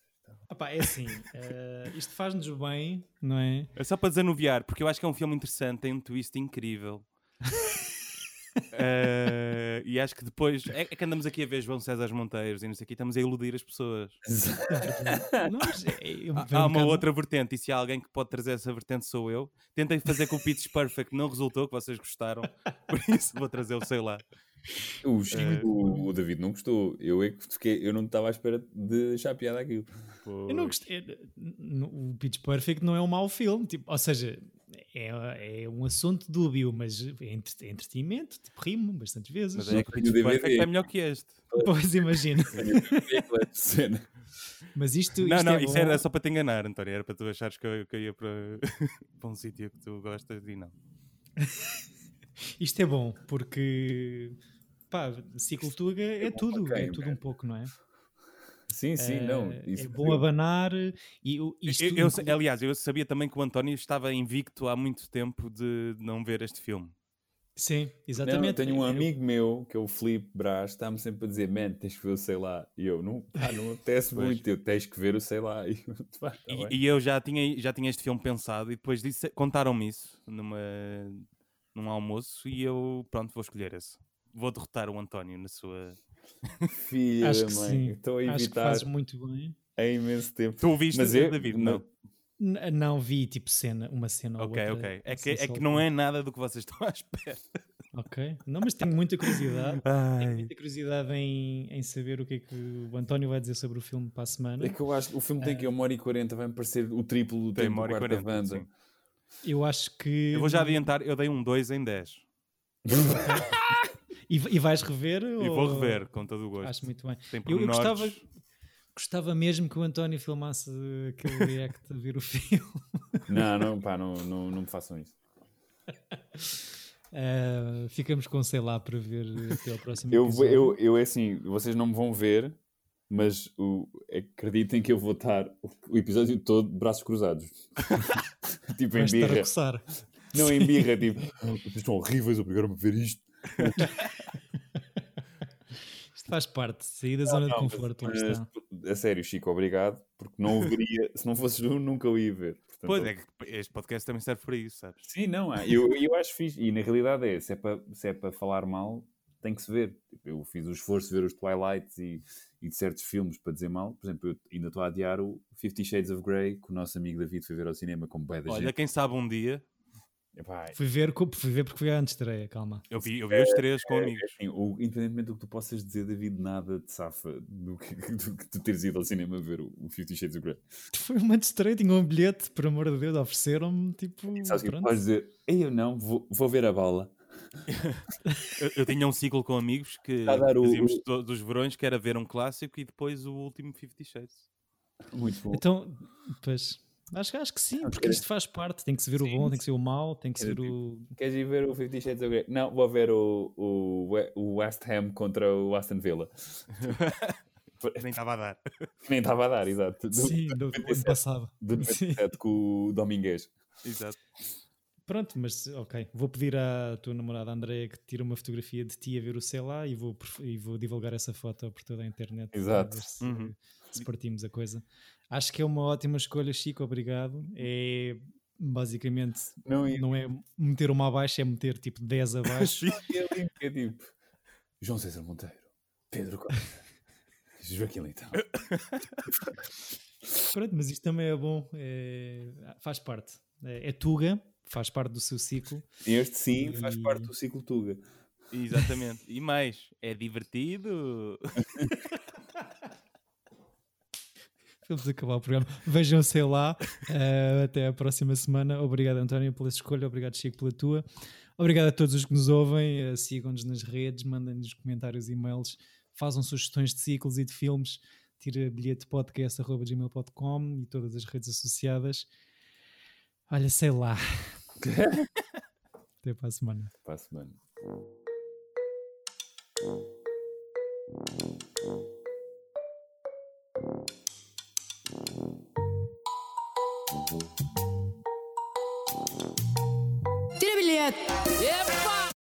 Ah pá, é assim, ah, isto faz-nos bem, não é? É só para desanuviar, porque eu acho que é um filme interessante, tem um twist incrível. Eh, e acho que depois é, é que andamos aqui a ver João César Monteiros e não sei o que, estamos a iludir as pessoas. Não, é- eu- Há, há uma bocado- outra vertente, e se há alguém que pode trazer essa vertente sou eu. Tentei fazer com o Pitch Perfect, não resultou, que vocês gostaram, por isso vou trazer o sei lá. O, Chico- Eh, o, o David não gostou. Eu é que fiquei, eu não estava à espera de achar piada aquilo. Eu não gostei. n- O Pitch Perfect não é um mau filme, tipo, ou seja, é, é um assunto dúbio, mas é entre- é entretenimento, tipo, rimo bastantes vezes. Mas é que o DVD. É melhor que este. Pois imagino. É. Mas isto, Não, isto não, é isso bom. era só para te enganar, António. Era para tu achares que eu, que eu ia para, para um sítio que tu gostas e não. Isto é bom, porque pá, ciclo Tuga é, é tudo, é tudo man? um pouco, não é? Sim, sim, não. Eh, Isso é bom abanar e o- Eu- isto eu- eu- aliás, eu sabia também que o António estava invicto há muito tempo de não ver este filme. Sim, Não, exatamente. eu tenho um Eu- amigo meu, que é o Filipe Brás, está-me sempre a dizer, man, tens que ver o sei lá. E eu, não, pá, não apetece Pois. muito, eu tens que ver o sei lá. E, eu, pá, tá E, e eu já tinha, já tinha este filme pensado e depois disse, contaram-me isso numa, num almoço e eu, pronto, vou escolher esse. Vou derrotar o António na sua. Filha Acho da que mãe, sim. estou a Acho que evitar fazes muito bem. há imenso tempo. Tu ouviste, Mas eu- David? mas- Não. N- Não vi tipo cena, uma cena ou Ok, outra. ok. É que, assim, é que não é nada do que vocês estão à espera. Ok. Não, mas tenho muita curiosidade. Tenho Ai. muita curiosidade em, em saber o que é que o António vai dizer sobre o filme para a semana. É que eu acho que o filme tem que uma hora e quarenta, vai-me parecer o triplo do Tem tempo uma do hora e quarto da 40, banda. sim. Eu acho que. Eu vou já adiantar, eu dei um 2 em 10. E, e vais rever? E vou rever, com todo o gosto. Acho muito bem. Tem Eu, eu gostava, gostava mesmo que o António filmasse aquele react a ver o filme. Não, não, pá, não, não, não me façam isso. Eh, ficamos com sei lá para ver até ao próximo Eu, episódio. eu, eu, é assim, vocês não me vão ver, mas o, acreditem que eu vou estar o, o episódio todo de braços cruzados. tipo em Vais birra. Não em birra, tipo, "Ah, vocês estão horríveis, obrigaram-me a ver isto. Isto faz parte. Sair da zona de Não, mas- conforto. mas, está. a sério, Chico, obrigado, porque não o veria, se não fosses tu, nunca o ia ver. Portanto, Pois é, que este podcast também serve para isso, sabes? Sim, não, há. eu, eu acho fixe. E na realidade é, se é para se é para falar mal, tem que se ver. Tipo, Eu fiz o esforço de ver os Twilights e, e de certos filmes para dizer mal. Por exemplo, eu ainda estou a adiar o Fifty Shades of Grey, que o nosso amigo David foi ver ao cinema com bué da Olha, gente. quem sabe um dia, Epá, Fui ver, fui ver porque foi a estreia, calma. eu vi, eu vi os três com é, amigos. assim, independentemente do que tu possas dizer, David, nada de safa do que, do que tu teres ido ao cinema ver o, o Fifty Shades of Grey. Foi uma estreia, tinha um bilhete, por amor de Deus, ofereceram-me tipo. Sabes que podes dizer? Eu não, vou, vou ver a bala. Eu, eu tinha um ciclo com amigos que fazíamos o- todos os verões, que era ver um clássico e depois o último Fifty Shades. Muito bom. Então, pois. Acho, acho que sim, porque isto faz parte. Tem que se ver o Sim, bom, tem que ser o mau, tem que se ver o. Queres ir ver o Fifty Shades of Grey? Não, vou ver o, o, o West Ham contra o Aston Villa. Nem estava a dar. Nem estava a dar, exato. Do, Sim, do, do ano passado. do Sim. 97 com o Dominguez. Exato. Pronto, mas ok. Vou pedir à tua namorada Andréia que tire uma fotografia de ti a ver o sei lá e vou, e vou divulgar essa foto por toda a internet. Exato. ver Se, Uhum. se partimos a coisa. Acho que é uma ótima escolha, Chico. Obrigado. É basicamente Não ia não é meter uma abaixo, é meter tipo 10 abaixo. que é tipo João César Monteiro, Pedro Costa, Joaquim Leitão. Pronto, mas isto também é bom. é- faz parte. É, é Tuga, faz parte do seu ciclo. Este sim faz E- parte do ciclo Tuga. Exatamente. E mais, é divertido. Vamos acabar o programa. Vejam, sei lá. eh, até a próxima semana. Obrigado, António, pela escolha. Obrigado, Chico, pela tua. Obrigado a todos os que nos ouvem. eh, Sigam-nos nas redes, mandem-nos comentários, e-mails, façam sugestões de ciclos e de filmes. Tira bilhete podcast.gmail.com e todas as redes associadas. Olha, sei lá. Até para a semana. Para a semana. Tira bilhete. Yep.